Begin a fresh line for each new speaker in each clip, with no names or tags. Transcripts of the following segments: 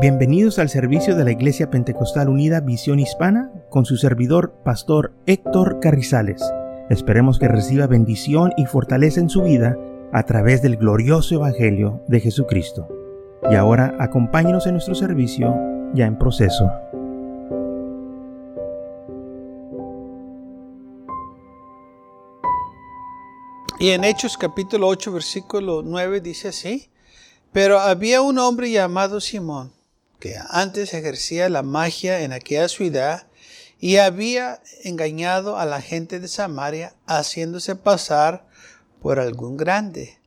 Bienvenidos al servicio de la Iglesia Pentecostal Unida Visión Hispana con su servidor, Pastor Héctor Carrizales. Esperemos que reciba bendición y fortaleza en su vida a través del glorioso Evangelio de Jesucristo. Y ahora acompáñenos en nuestro servicio ya en proceso.
Y en Hechos capítulo 8 versículo 9 dice así, pero había un hombre llamado Simón que antes ejercía la magia en aquella ciudad y había engañado a la gente de Samaria haciéndose pasar por algún grande.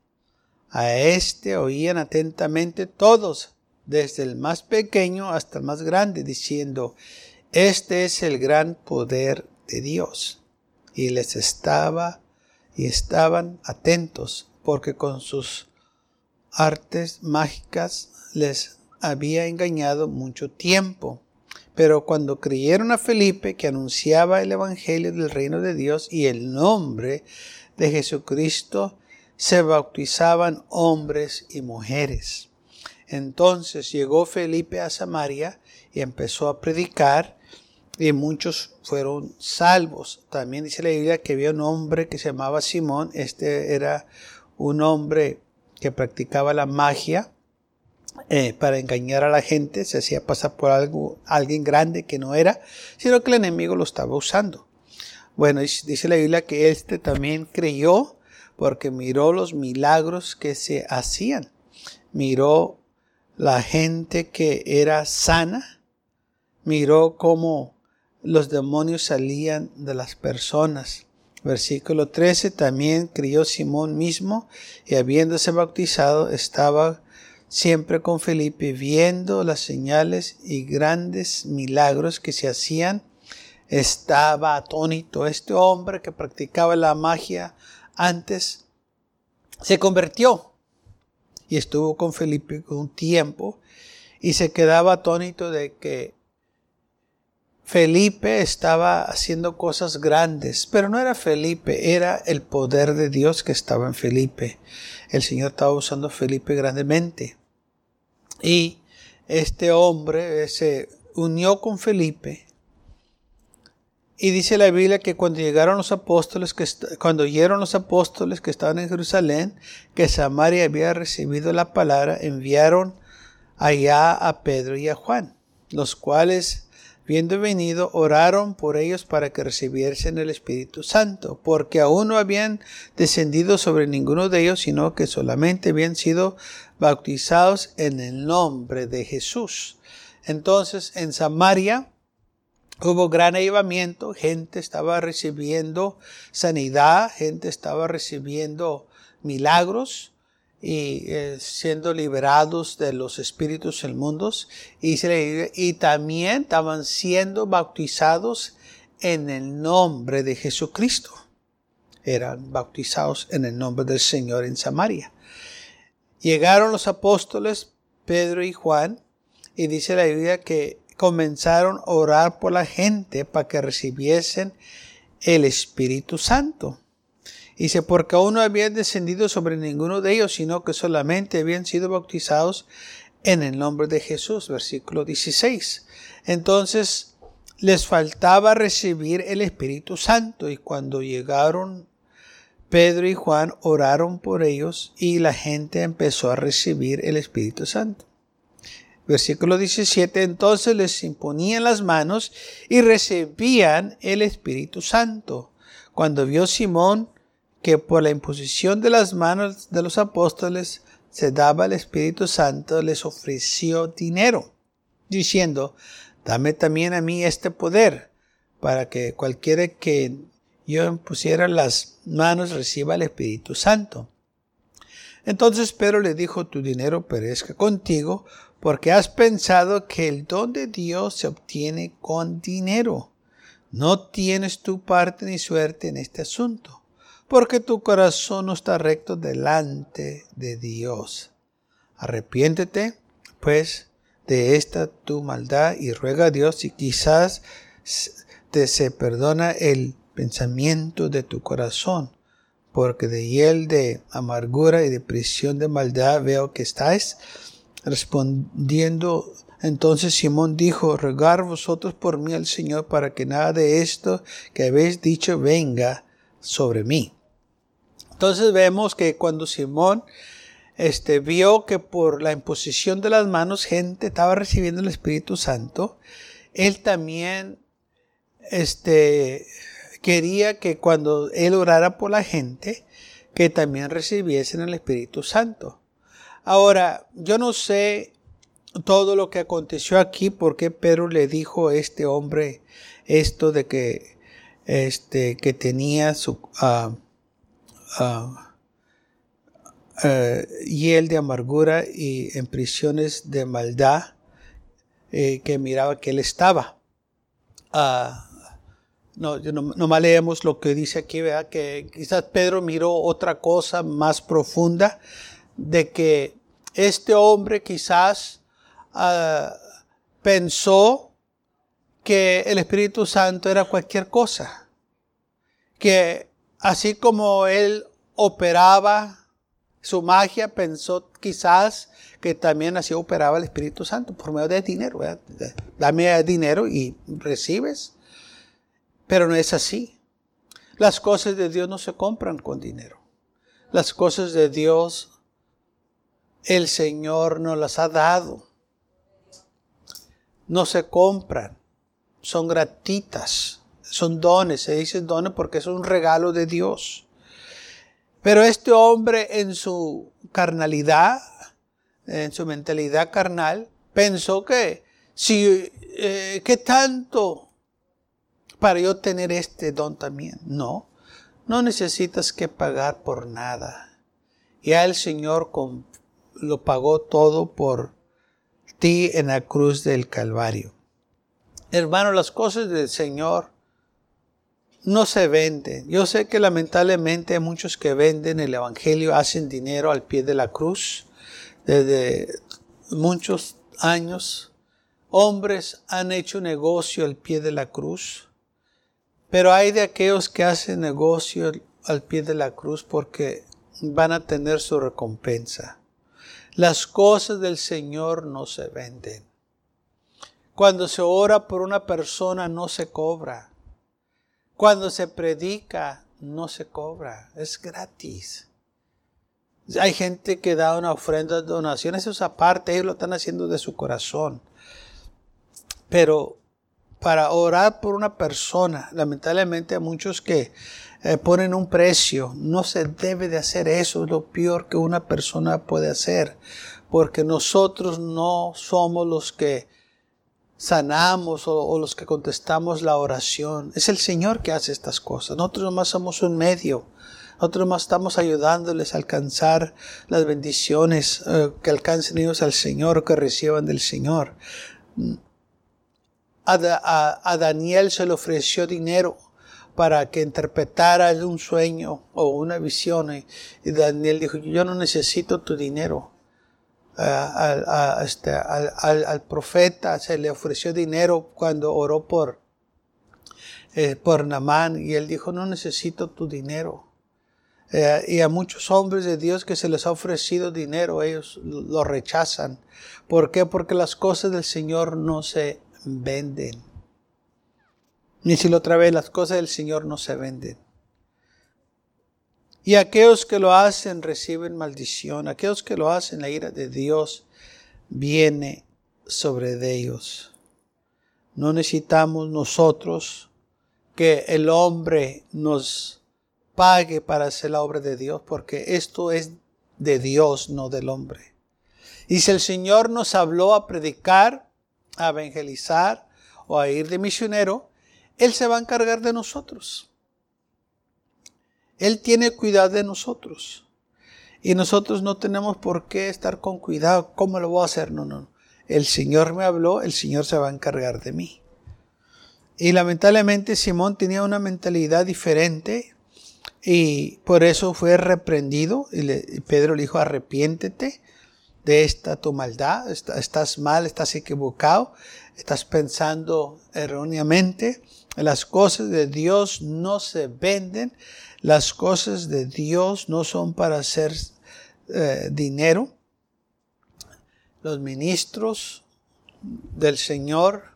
A éste oían atentamente todos, desde el más pequeño hasta el más grande, diciendo, Este es el gran poder de Dios. Y les estaba y estaban atentos, porque con sus artes mágicas les había engañado mucho tiempo. Pero cuando creyeron a Felipe, que anunciaba el Evangelio del reino de Dios y el nombre de Jesucristo, se bautizaban hombres y mujeres. Entonces llegó Felipe a Samaria y empezó a predicar y muchos fueron salvos. También dice la Biblia que había un hombre que se llamaba Simón. Este era un hombre que practicaba la magia eh, para engañar a la gente, se hacía pasar por algo, alguien grande que no era, sino que el enemigo lo estaba usando. Bueno, dice la Biblia que este también creyó porque miró los milagros que se hacían. Miró la gente que era sana, miró cómo los demonios salían de las personas. Versículo 13, también creyó Simón mismo y habiéndose bautizado estaba siempre con Felipe, viendo las señales y grandes milagros que se hacían, estaba atónito. Este hombre que practicaba la magia antes se convirtió y estuvo con Felipe un tiempo y se quedaba atónito de que Felipe estaba haciendo cosas grandes, pero no era Felipe, era el poder de Dios que estaba en Felipe. El Señor estaba usando a Felipe grandemente. Y este hombre se unió con Felipe. Y dice la Biblia que cuando llegaron los apóstoles, que cuando oyeron los apóstoles que estaban en Jerusalén, que Samaria había recibido la palabra, enviaron allá a Pedro y a Juan, los cuales viendo venido, oraron por ellos para que recibiesen el Espíritu Santo, porque aún no habían descendido sobre ninguno de ellos, sino que solamente habían sido bautizados en el nombre de Jesús. Entonces, en Samaria hubo gran avivamiento, gente estaba recibiendo sanidad, gente estaba recibiendo milagros, y eh, siendo liberados de los espíritus mundos y, y también estaban siendo bautizados en el nombre de Jesucristo. Eran bautizados en el nombre del Señor en Samaria. Llegaron los apóstoles Pedro y Juan y dice la Biblia que comenzaron a orar por la gente para que recibiesen el Espíritu Santo. Dice, porque aún no habían descendido sobre ninguno de ellos, sino que solamente habían sido bautizados en el nombre de Jesús. Versículo 16. Entonces les faltaba recibir el Espíritu Santo y cuando llegaron Pedro y Juan oraron por ellos y la gente empezó a recibir el Espíritu Santo. Versículo 17, entonces les imponían las manos y recibían el Espíritu Santo. Cuando vio Simón que por la imposición de las manos de los apóstoles se daba el Espíritu Santo, les ofreció dinero, diciendo, dame también a mí este poder, para que cualquiera que yo impusiera las manos reciba el Espíritu Santo. Entonces Pedro le dijo, tu dinero perezca contigo, porque has pensado que el don de Dios se obtiene con dinero. No tienes tu parte ni suerte en este asunto porque tu corazón no está recto delante de Dios. Arrepiéntete, pues, de esta tu maldad y ruega a Dios y quizás te se perdona el pensamiento de tu corazón, porque de hiel de amargura y de prisión de maldad veo que estáis respondiendo, Entonces Simón dijo, regar vosotros por mí al Señor para que nada de esto que habéis dicho venga sobre mí. Entonces vemos que cuando Simón este, vio que por la imposición de las manos gente estaba recibiendo el Espíritu Santo, él también este, quería que cuando él orara por la gente, que también recibiesen el Espíritu Santo. Ahora, yo no sé todo lo que aconteció aquí, porque Pedro le dijo a este hombre esto de que, este, que tenía su uh, hiel de amargura y en prisiones de maldad eh, que miraba que él estaba. Ah, no, nomás leemos lo que dice aquí, que quizás Pedro miró otra cosa más profunda de que este hombre quizás Ah, pensó que el Espíritu Santo era cualquier cosa. Que así como él operaba su magia, pensó quizás que también así operaba el Espíritu Santo por medio de dinero. Dame dinero y recibes. Pero no es así. Las cosas de Dios no se compran con dinero. Las cosas de Dios el Señor nos las ha dado no se compran, son gratitas, son dones, se dice dones porque es un regalo de Dios. Pero este hombre en su carnalidad, en su mentalidad carnal, pensó que si, eh, ¿qué tanto para yo tener este don también? No, no necesitas que pagar por nada. Ya el Señor lo pagó todo por ti en la cruz del Calvario. Hermano, las cosas del Señor no se venden. Yo sé que lamentablemente hay muchos que venden el Evangelio, hacen dinero al pie de la cruz. Desde muchos años, hombres han hecho negocio al pie de la cruz. Pero hay de aquellos que hacen negocio al pie de la cruz porque van a tener su recompensa. Las cosas del Señor no se venden. Cuando se ora por una persona no se cobra. Cuando se predica no se cobra. Es gratis. Hay gente que da una ofrenda, donaciones, eso es aparte, ellos lo están haciendo de su corazón. Pero para orar por una persona, lamentablemente hay muchos que eh, ponen un precio. No se debe de hacer eso, es lo peor que una persona puede hacer, porque nosotros no somos los que sanamos o, los que contestamos la oración. Es el Señor que hace estas cosas. Nosotros nomás somos un medio. Nosotros nomás estamos ayudándoles a alcanzar las bendiciones eh, que alcancen ellos al Señor, que reciban del Señor. a Daniel se le ofreció dinero para que interpretara un sueño o una visión. Y Daniel dijo, yo no necesito tu dinero. Este, al, profeta se le ofreció dinero cuando oró por, eh, por Namán y él dijo, no necesito tu dinero. Eh, y a muchos hombres de Dios que se les ha ofrecido dinero, ellos lo rechazan. ¿Por qué? Porque las cosas del Señor no se venden. Ni si lo otra vez, las cosas del Señor no se venden. Y aquellos que lo hacen reciben maldición. Aquellos que lo hacen, la ira de Dios viene sobre ellos. No necesitamos nosotros que el hombre nos pague para hacer la obra de Dios, porque esto es de Dios, no del hombre. Y si el Señor nos habló a predicar, a evangelizar o a ir de misionero, él se va a encargar de nosotros. Él tiene cuidado de nosotros. Y nosotros no tenemos por qué estar con cuidado. ¿Cómo lo voy a hacer? No, no. El Señor me habló, el Señor se va a encargar de mí. Y lamentablemente Simón tenía una mentalidad diferente y por eso fue reprendido. Y Pedro le dijo, arrepiéntete de esta tu maldad, estás mal, estás equivocado, estás pensando erróneamente. Las cosas de Dios no se venden, las cosas de Dios no son para hacer eh, dinero. Los ministros del Señor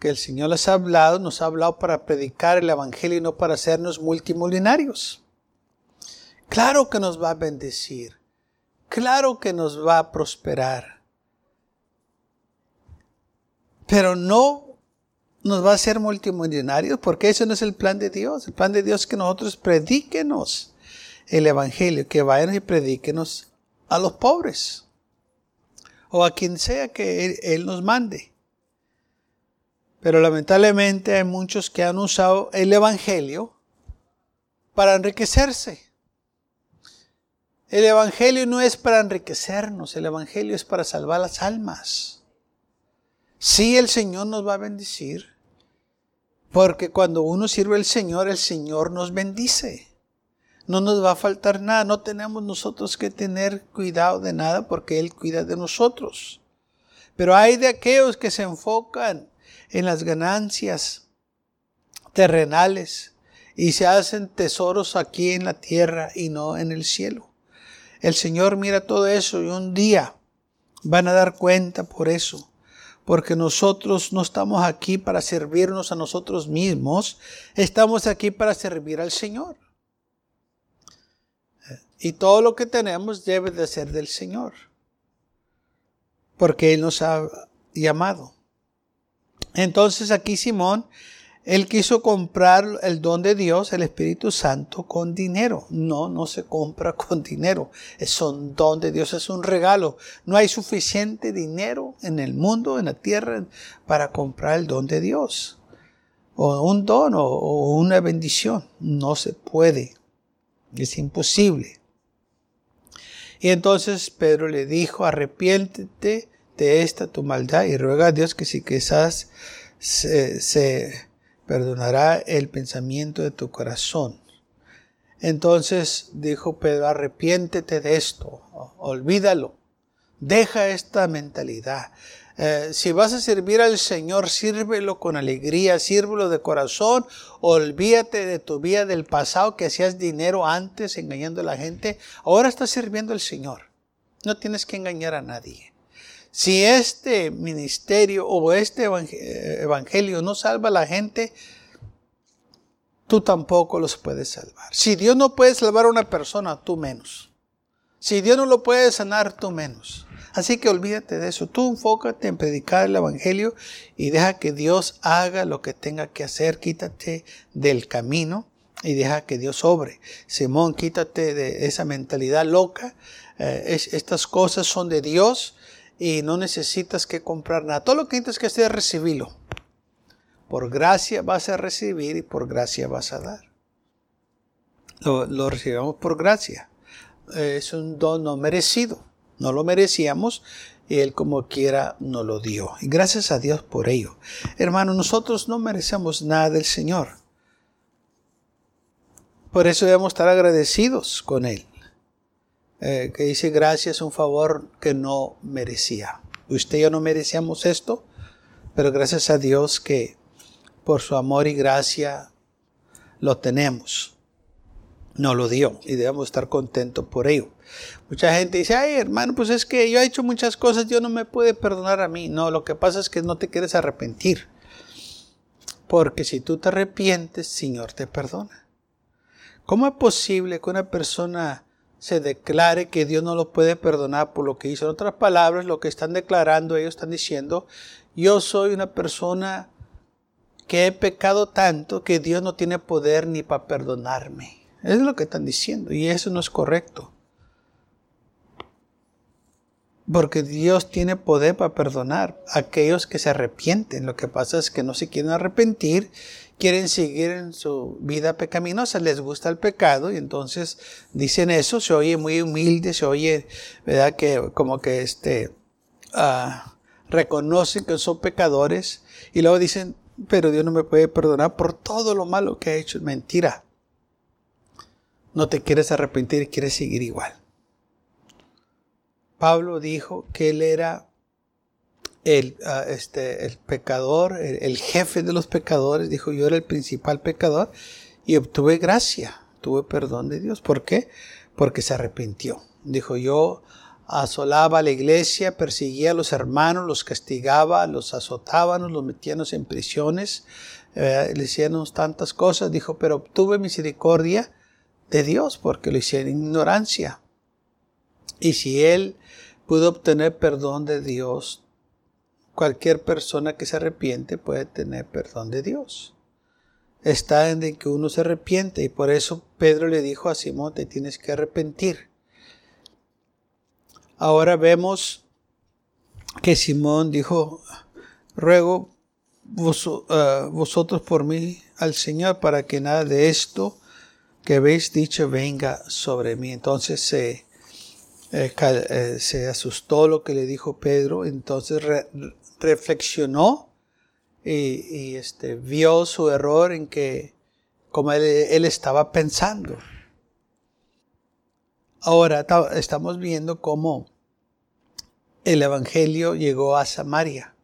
que el Señor les ha hablado, nos ha hablado para predicar el Evangelio y no para hacernos multimillonarios. Claro que nos va a bendecir. Claro que nos va a prosperar. Pero no nos va a hacer multimillonarios porque ese no es el plan de Dios. El plan de Dios es que nosotros predíquenos el Evangelio, que vayan y predíquenos a los pobres o a quien sea que él, nos mande. Pero lamentablemente hay muchos que han usado el Evangelio para enriquecerse. El Evangelio no es para enriquecernos, el Evangelio es para salvar las almas. Sí, el Señor nos va a bendecir, porque cuando uno sirve al Señor, el Señor nos bendice no nos va a faltar nada, no tenemos nosotros que tener cuidado de nada porque Él cuida de nosotros. Pero hay de aquellos que se enfocan en las ganancias terrenales y se hacen tesoros aquí en la tierra y no en el cielo. El Señor mira todo eso y un día van a dar cuenta por eso, porque nosotros no estamos aquí para servirnos a nosotros mismos, estamos aquí para servir al Señor. Y todo lo que tenemos debe de ser del Señor. Porque Él nos ha llamado. Entonces aquí Simón, él quiso comprar el don de Dios, el Espíritu Santo, con dinero. No, no se compra con dinero. Es un don de Dios, es un regalo. No hay suficiente dinero en el mundo, en la tierra, para comprar el don de Dios. O un don o una bendición. No se puede. Es imposible. Y entonces Pedro le dijo, arrepiéntete de esta tu maldad y ruega a Dios que si quizás se, perdonará el pensamiento de tu corazón. Entonces dijo Pedro, arrepiéntete de esto, olvídalo, deja esta mentalidad. Eh, si vas a servir al Señor, sírvelo con alegría, sírvelo de corazón, olvídate de tu vida del pasado que hacías dinero antes engañando a la gente, ahora estás sirviendo al Señor. No tienes que engañar a nadie. Si este ministerio o este evangelio no salva a la gente, tú tampoco los puedes salvar. Si Dios no puede salvar a una persona, tú menos. Si Dios no lo puede sanar, tú menos. Así que olvídate de eso. Tú enfócate en predicar el Evangelio y deja que Dios haga lo que tenga que hacer. Quítate del camino y deja que Dios obre. Simón, quítate de esa mentalidad loca. Eh, estas cosas son de Dios y no necesitas que comprar nada. Todo lo que tienes que hacer es recibirlo. Por gracia vas a recibir y por gracia vas a dar. Lo, lo recibimos por gracia. Es un don no merecido. No lo merecíamos y Él como quiera nos lo dio. Y gracias a Dios por ello. Hermano, nosotros no merecemos nada del Señor. Por eso debemos estar agradecidos con Él. Eh, que dice gracias, un favor que no merecía. Usted y yo no merecíamos esto, pero gracias a Dios que por su amor y gracia lo tenemos. No lo dio y debemos estar contentos por ello. Mucha gente dice, ay hermano, pues es que yo he hecho muchas cosas, Dios no me puede perdonar a mí. No, lo que pasa es que no te quieres arrepentir. Porque si tú te arrepientes, Señor te perdona. ¿Cómo es posible que una persona se declare que Dios no lo puede perdonar por lo que hizo? En otras palabras, lo que están declarando, ellos están diciendo, yo soy una persona que he pecado tanto que Dios no tiene poder ni para perdonarme. Es lo que están diciendo y eso no es correcto. Porque Dios tiene poder para perdonar a aquellos que se arrepienten. Lo que pasa es que no se quieren arrepentir, quieren seguir en su vida pecaminosa, les gusta el pecado y entonces dicen eso, se oye muy humilde, se oye, ¿verdad? Que como que este, ah, reconocen que son pecadores y luego dicen, pero Dios no me puede perdonar por todo lo malo que he hecho. Mentira. No te quieres arrepentir y quieres seguir igual. Pablo dijo que él era el, ah, este, el pecador, el, jefe de los pecadores, dijo yo era el principal pecador y obtuve gracia, tuve perdón de Dios. ¿Por qué? Porque se arrepintió. Dijo yo asolaba a la iglesia, perseguía a los hermanos, los castigaba, los azotábamos, los metíamos en prisiones, eh, le hicieron tantas cosas. Dijo, pero obtuve misericordia de Dios porque lo hicieron en ignorancia. Y si él pudo obtener perdón de Dios, cualquier persona que se arrepiente puede tener perdón de Dios. Está en que uno se arrepiente y por eso Pedro le dijo a Simón, te tienes que arrepentir. Ahora vemos que Simón dijo, ruego eh, vosotros por mí al Señor para que nada de esto que habéis dicho venga sobre mí. Entonces se, eh, eh, se asustó lo que le dijo Pedro, entonces reflexionó y, este, vio su error en que como él estaba pensando. Ahora estamos viendo cómo el Evangelio llegó a Samaria.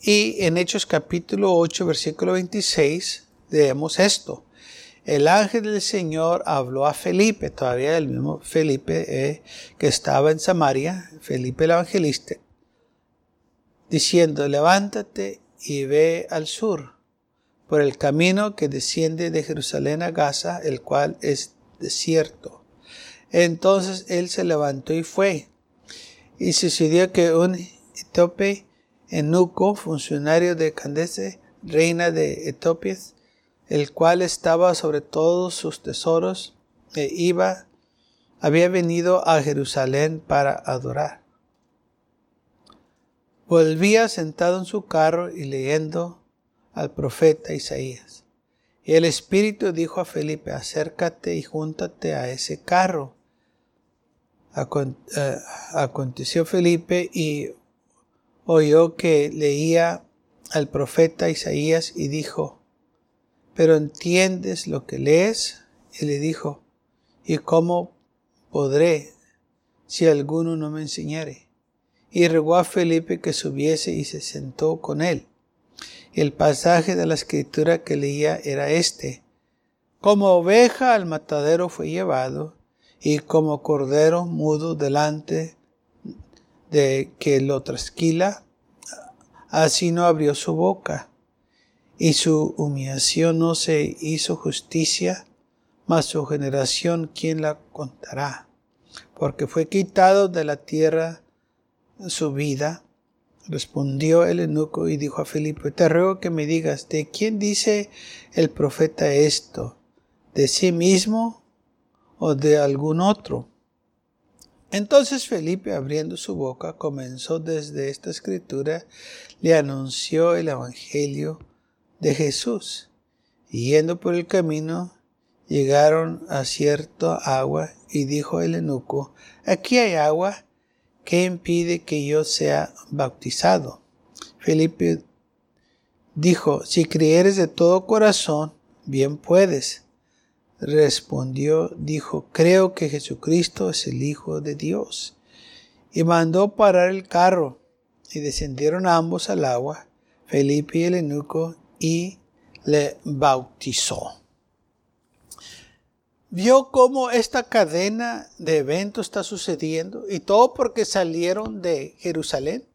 Y en Hechos capítulo 8, versículo 26, leemos esto. El ángel del Señor habló a Felipe, todavía el mismo Felipe eh, que estaba en Samaria, Felipe el evangelista, diciendo, levántate y ve al sur, por el camino que desciende de Jerusalén a Gaza, el cual es desierto. Entonces él se levantó y fue. Y sucedió que un etíope Enuco, funcionario de Candace, reina de Etiopía, el cual estaba sobre todos sus tesoros, e iba, había venido a Jerusalén para adorar. Volvía sentado en su carro y leyendo al profeta Isaías. Y el Espíritu dijo a Felipe, acércate y júntate a ese carro. Eh, aconteció Felipe y oyó que leía al profeta Isaías y dijo, ¿pero entiendes lo que lees? Y le dijo, ¿y cómo podré si alguno no me enseñare? Y rogó a Felipe que subiese y se sentó con él. El pasaje de la escritura que leía era este. Como oveja al matadero fue llevado, y como cordero mudo delante de que lo trasquila, así no abrió su boca, y su humillación no se hizo justicia, mas su generación, ¿quién la contará? Porque fue quitado de la tierra su vida. Respondió el eunuco y dijo a Felipe, te ruego que me digas, ¿de quién dice el profeta esto? ¿De sí mismo o de algún otro. Entonces Felipe, abriendo su boca, comenzó desde esta escritura, le anunció el Evangelio de Jesús. Y yendo por el camino, llegaron a cierto agua y dijo el eunuco, aquí hay agua, ¿qué impide que yo sea bautizado? Felipe dijo, si creyeres de todo corazón, bien puedes respondió, dijo, creo que Jesucristo es el Hijo de Dios. Y mandó parar el carro, y descendieron ambos al agua, Felipe y el eunuco, y le bautizó. Vio cómo esta cadena de eventos está sucediendo, y todo porque salieron de Jerusalén.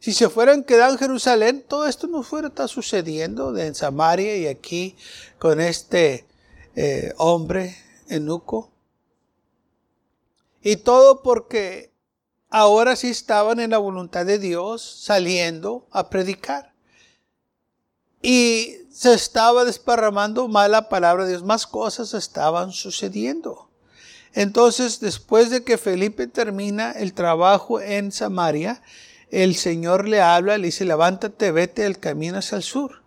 Si se fueran quedado en Jerusalén, todo esto no fuera estar sucediendo en Samaria y aquí con este eh, hombre, enuco. Y todo porque ahora sí estaban en la voluntad de Dios saliendo a predicar. Y se estaba desparramando mala palabra de Dios, más cosas estaban sucediendo. Entonces, después de que Felipe termina el trabajo en Samaria, el Señor le habla, le dice, levántate, vete el camino hacia el sur.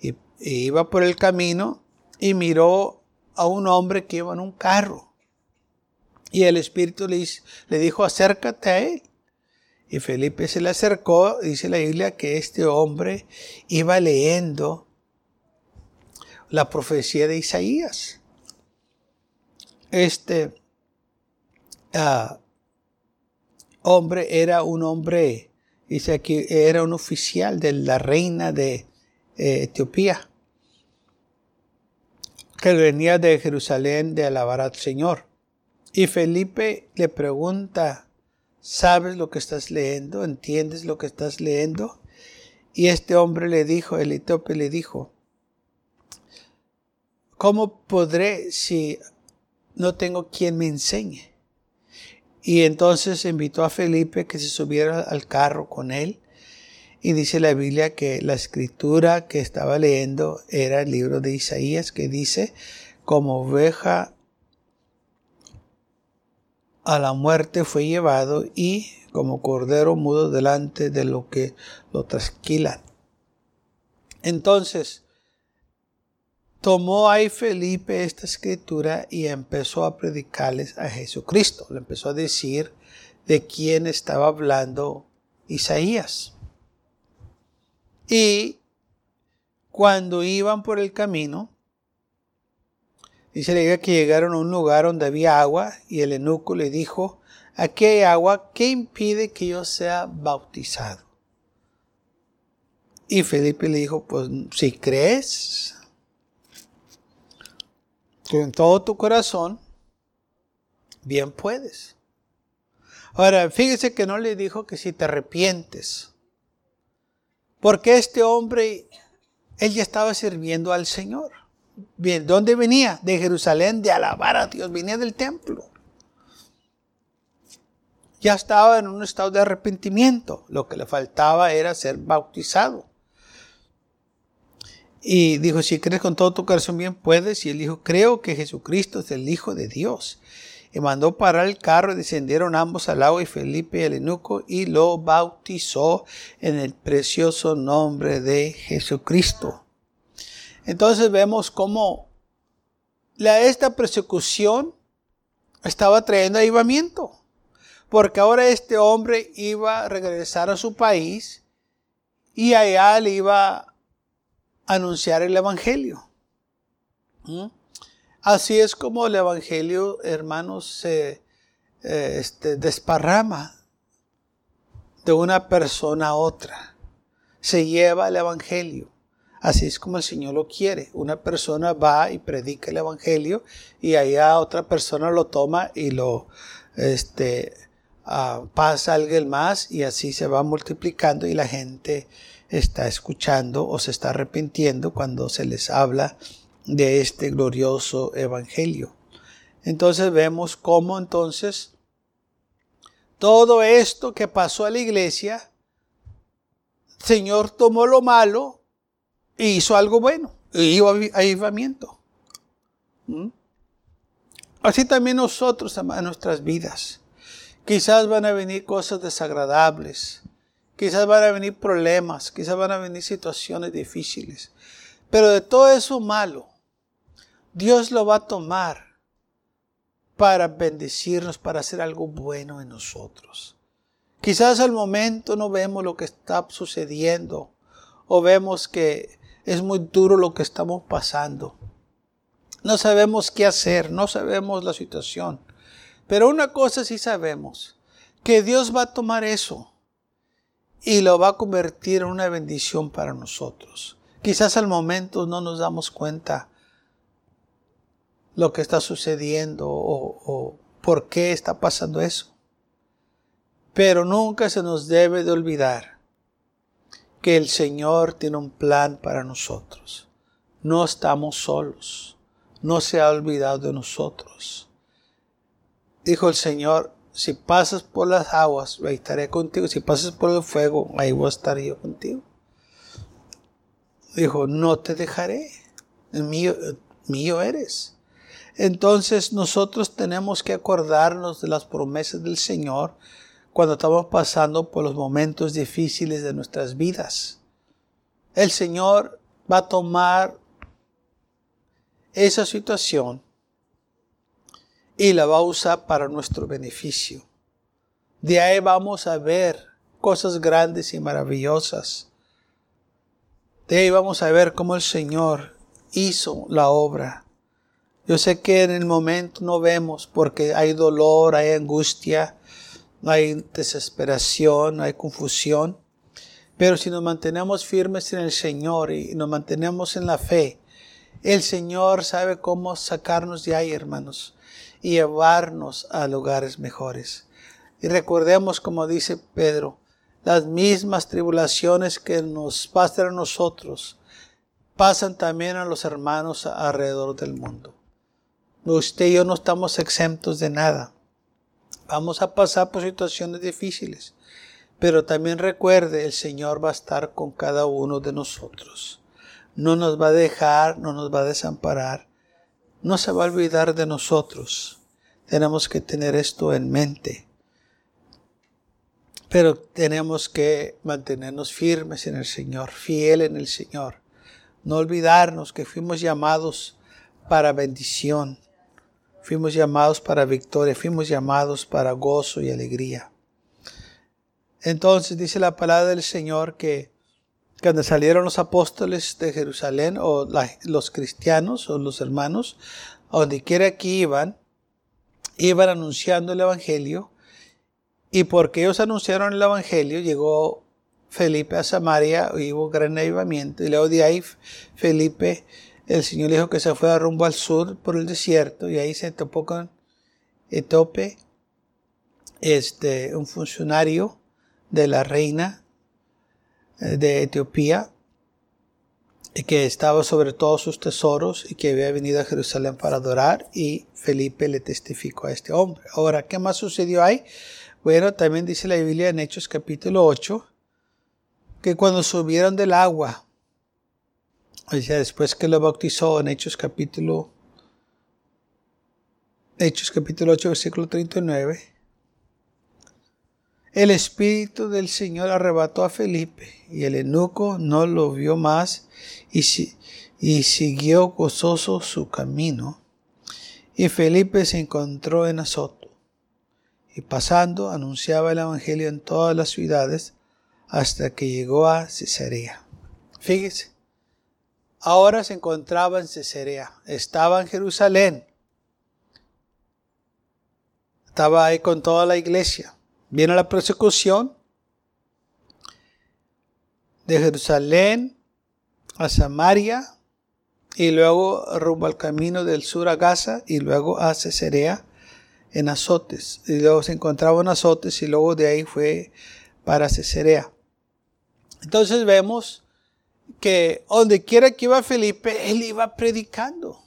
Y, iba por el camino y miró a un hombre que iba en un carro. Y el Espíritu le, le dijo, acércate a él. Y Felipe se le acercó, dice la Biblia, que este hombre iba leyendo la profecía de Isaías. Este ah, hombre era un hombre, dice aquí, era un oficial de la reina de eh, Etiopía que venía de Jerusalén de alabar al Señor. Y Felipe le pregunta, ¿Sabes lo que estás leyendo? ¿Entiendes lo que estás leyendo? Y este hombre le dijo, el etíope le dijo, ¿cómo podré si no tengo quien me enseñe? Y entonces invitó a Felipe que se subiera al carro con él. Y dice la Biblia que la escritura que estaba leyendo era el libro de Isaías que dice, como oveja a la muerte fue llevado y como cordero mudo delante de lo que lo trasquilan. Entonces, tomó ahí Felipe esta escritura y empezó a predicarles a Jesucristo. Le empezó a decir de quién estaba hablando Isaías. Y cuando iban por el camino, Dice que llegaron a un lugar donde había agua y el eunuco le dijo, aquí hay agua, ¿qué impide que yo sea bautizado? Y Felipe le dijo, pues si crees con todo tu corazón, bien puedes. Ahora, fíjese que no le dijo que si te arrepientes, porque este hombre, él ya estaba sirviendo al Señor. Bien, ¿dónde venía? De Jerusalén, de alabar a Dios, venía del templo. Ya estaba en un estado de arrepentimiento, lo que le faltaba era ser bautizado. Y dijo, si crees con todo tu corazón bien puedes. Y él dijo, creo que Jesucristo es el Hijo de Dios. Y mandó parar el carro y descendieron ambos al agua y Felipe y el eunuco y lo bautizó en el precioso nombre de Jesucristo. Entonces vemos cómo esta persecución estaba trayendo avivamiento. Porque ahora este hombre iba a regresar a su país y allá le iba anunciar el Evangelio. ¿Mm? Así es como el Evangelio, hermanos, se eh, este, desparrama de una persona a otra. Se lleva el Evangelio. Así es como el Señor lo quiere. Una persona va y predica el Evangelio y allá otra persona lo toma y lo este, uh, pasa a alguien más y así se va multiplicando y la gente está escuchando o se está arrepintiendo cuando se les habla de este glorioso Evangelio. Entonces vemos cómo entonces todo esto que pasó a la iglesia, Señor tomó lo malo y hizo algo bueno, y avivamiento. ¿Mm? Así también nosotros, en nuestras vidas. Quizás van a venir cosas desagradables, quizás van a venir problemas, quizás van a venir situaciones difíciles. Pero de todo eso malo, Dios lo va a tomar para bendecirnos, para hacer algo bueno en nosotros. Quizás al momento no vemos lo que está sucediendo o vemos que es muy duro lo que estamos pasando. No sabemos qué hacer, no sabemos la situación. Pero una cosa sí sabemos, que Dios va a tomar eso y lo va a convertir en una bendición para nosotros. Quizás al momento no nos damos cuenta lo que está sucediendo o, o por qué está pasando eso. Pero nunca se nos debe de olvidar que el Señor tiene un plan para nosotros. No estamos solos. No se ha olvidado de nosotros. Dijo el Señor, si pasas por las aguas, ahí estaré contigo. Si pasas por el fuego, ahí voy a estar yo contigo. Dijo, no te dejaré. Mío, mío eres. Entonces nosotros tenemos que acordarnos de las promesas del Señor cuando estamos pasando por los momentos difíciles de nuestras vidas. El Señor va a tomar esa situación y la va a usar para nuestro beneficio. De ahí vamos a ver cosas grandes y maravillosas. De ahí vamos a ver cómo el Señor hizo la obra. Yo sé que en el momento no vemos porque hay dolor, hay angustia, hay desesperación, hay confusión. Pero si nos mantenemos firmes en el Señor y nos mantenemos en la fe, el Señor sabe cómo sacarnos de ahí, hermanos, y llevarnos a lugares mejores. Y recordemos, como dice Pedro, las mismas tribulaciones que nos pasan a nosotros, pasan también a los hermanos alrededor del mundo. Usted y yo no estamos exentos de nada. Vamos a pasar por situaciones difíciles. Pero también recuerde, el Señor va a estar con cada uno de nosotros. No nos va a dejar, no nos va a desamparar. No se va a olvidar de nosotros. Tenemos que tener esto en mente. Pero tenemos que mantenernos firmes en el Señor, fiel en el Señor. No olvidarnos que fuimos llamados para bendición. Fuimos llamados para victoria, fuimos llamados para gozo y alegría. Entonces dice la palabra del Señor que cuando salieron los apóstoles de Jerusalén o los cristianos o los hermanos, a donde quiera que iban, iban anunciando el Evangelio y porque ellos anunciaron el Evangelio llegó Felipe a Samaria y hubo gran avivamiento y luego de ahí Felipe, el Señor dijo que se fue a rumbo al sur por el desierto y ahí se topó con Etope, este, un funcionario de la reina de Etiopía, y que estaba sobre todos sus tesoros y que había venido a Jerusalén para adorar y Felipe le testificó a este hombre. Ahora, ¿qué más sucedió ahí? Bueno, también dice la Biblia en Hechos capítulo 8 que cuando subieron del agua, o sea, después que lo bautizó en Hechos capítulo Hechos capítulo 8 versículo 39, el Espíritu del Señor arrebató a Felipe y el eunuco no lo vio más y, siguió gozoso su camino. Y Felipe se encontró en Azoto y pasando anunciaba el Evangelio en todas las ciudades hasta que llegó a Cesarea. Fíjese, ahora se encontraba en Cesarea, estaba en Jerusalén, estaba ahí con toda la iglesia Viene la persecución de Jerusalén a Samaria y luego rumbo al camino del sur a Gaza y luego a Cesarea en Azotes. Y luego se encontraba en Azotes y luego de ahí fue para Cesarea. Entonces vemos que donde quiera que iba Felipe, él iba predicando.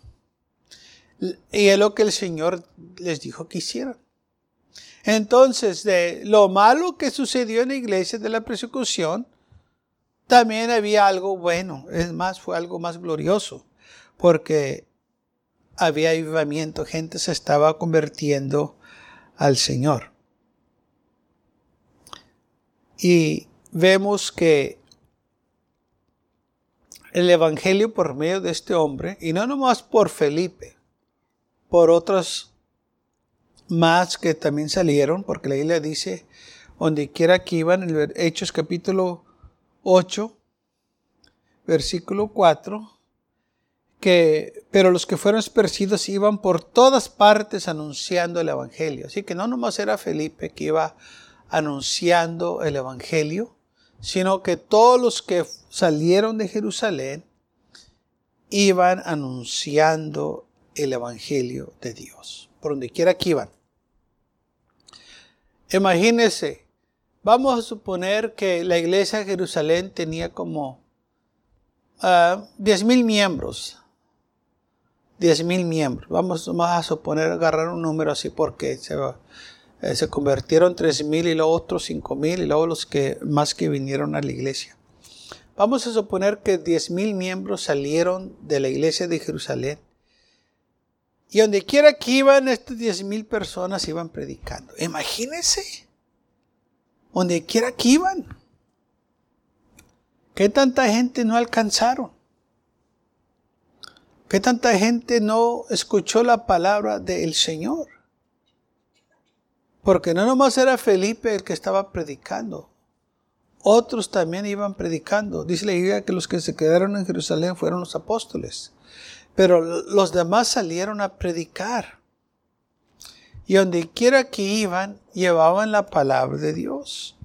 Y es lo que el Señor les dijo que hicieran. Entonces, de lo malo que sucedió en la iglesia de la persecución, también había algo bueno. Es más, fue algo más glorioso, porque había avivamiento, gente se estaba convirtiendo al Señor. Y vemos que el Evangelio por medio de este hombre, y no nomás por Felipe, por otros más que también salieron, porque la Biblia dice, donde quiera que iban, en Hechos capítulo 8, versículo 4, que, pero los que fueron esparcidos iban por todas partes anunciando el Evangelio. Así que no nomás era Felipe que iba anunciando el Evangelio, sino que todos los que salieron de Jerusalén iban anunciando el Evangelio de Dios, por donde quiera que iban. Imagínense, vamos a suponer que la iglesia de Jerusalén tenía como uh, ah, 10.000 miembros. 10.000 miembros. Vamos, a suponer, agarrar un número así porque se, eh, se convirtieron 3.000 y luego otros 5.000 y luego los que más que vinieron a la iglesia. Vamos a suponer que 10.000 miembros salieron de la iglesia de Jerusalén y donde quiera que iban, estas 10.000 personas iban predicando. Imagínense. Donde quiera que iban. ¿Qué tanta gente no alcanzaron? ¿Qué tanta gente no escuchó la palabra del Señor? Porque no nomás era Felipe el que estaba predicando. Otros también iban predicando. Dice la Biblia que los que se quedaron en Jerusalén fueron los apóstoles. Pero los demás salieron a predicar. Y donde quiera que iban, llevaban la palabra de Dios.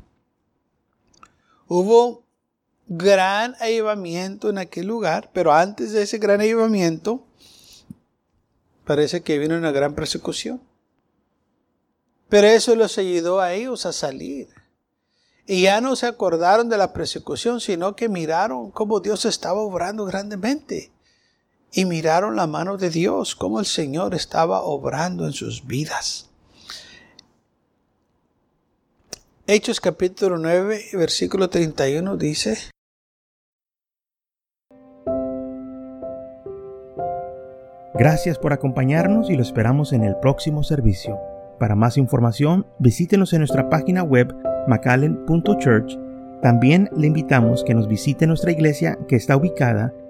Hubo gran avivamiento en aquel lugar, pero antes de ese gran avivamiento, parece que vino una gran persecución. Pero eso los ayudó a ellos a salir. Y ya no se acordaron de la persecución, sino que miraron cómo Dios estaba obrando grandemente. Y miraron la mano de Dios, cómo el Señor estaba obrando en sus vidas. Hechos capítulo 9, versículo 31 dice,
Gracias por acompañarnos y lo esperamos en el próximo servicio. Para más información, visítenos en nuestra página web macallen.church. También le invitamos que nos visite nuestra iglesia que está ubicada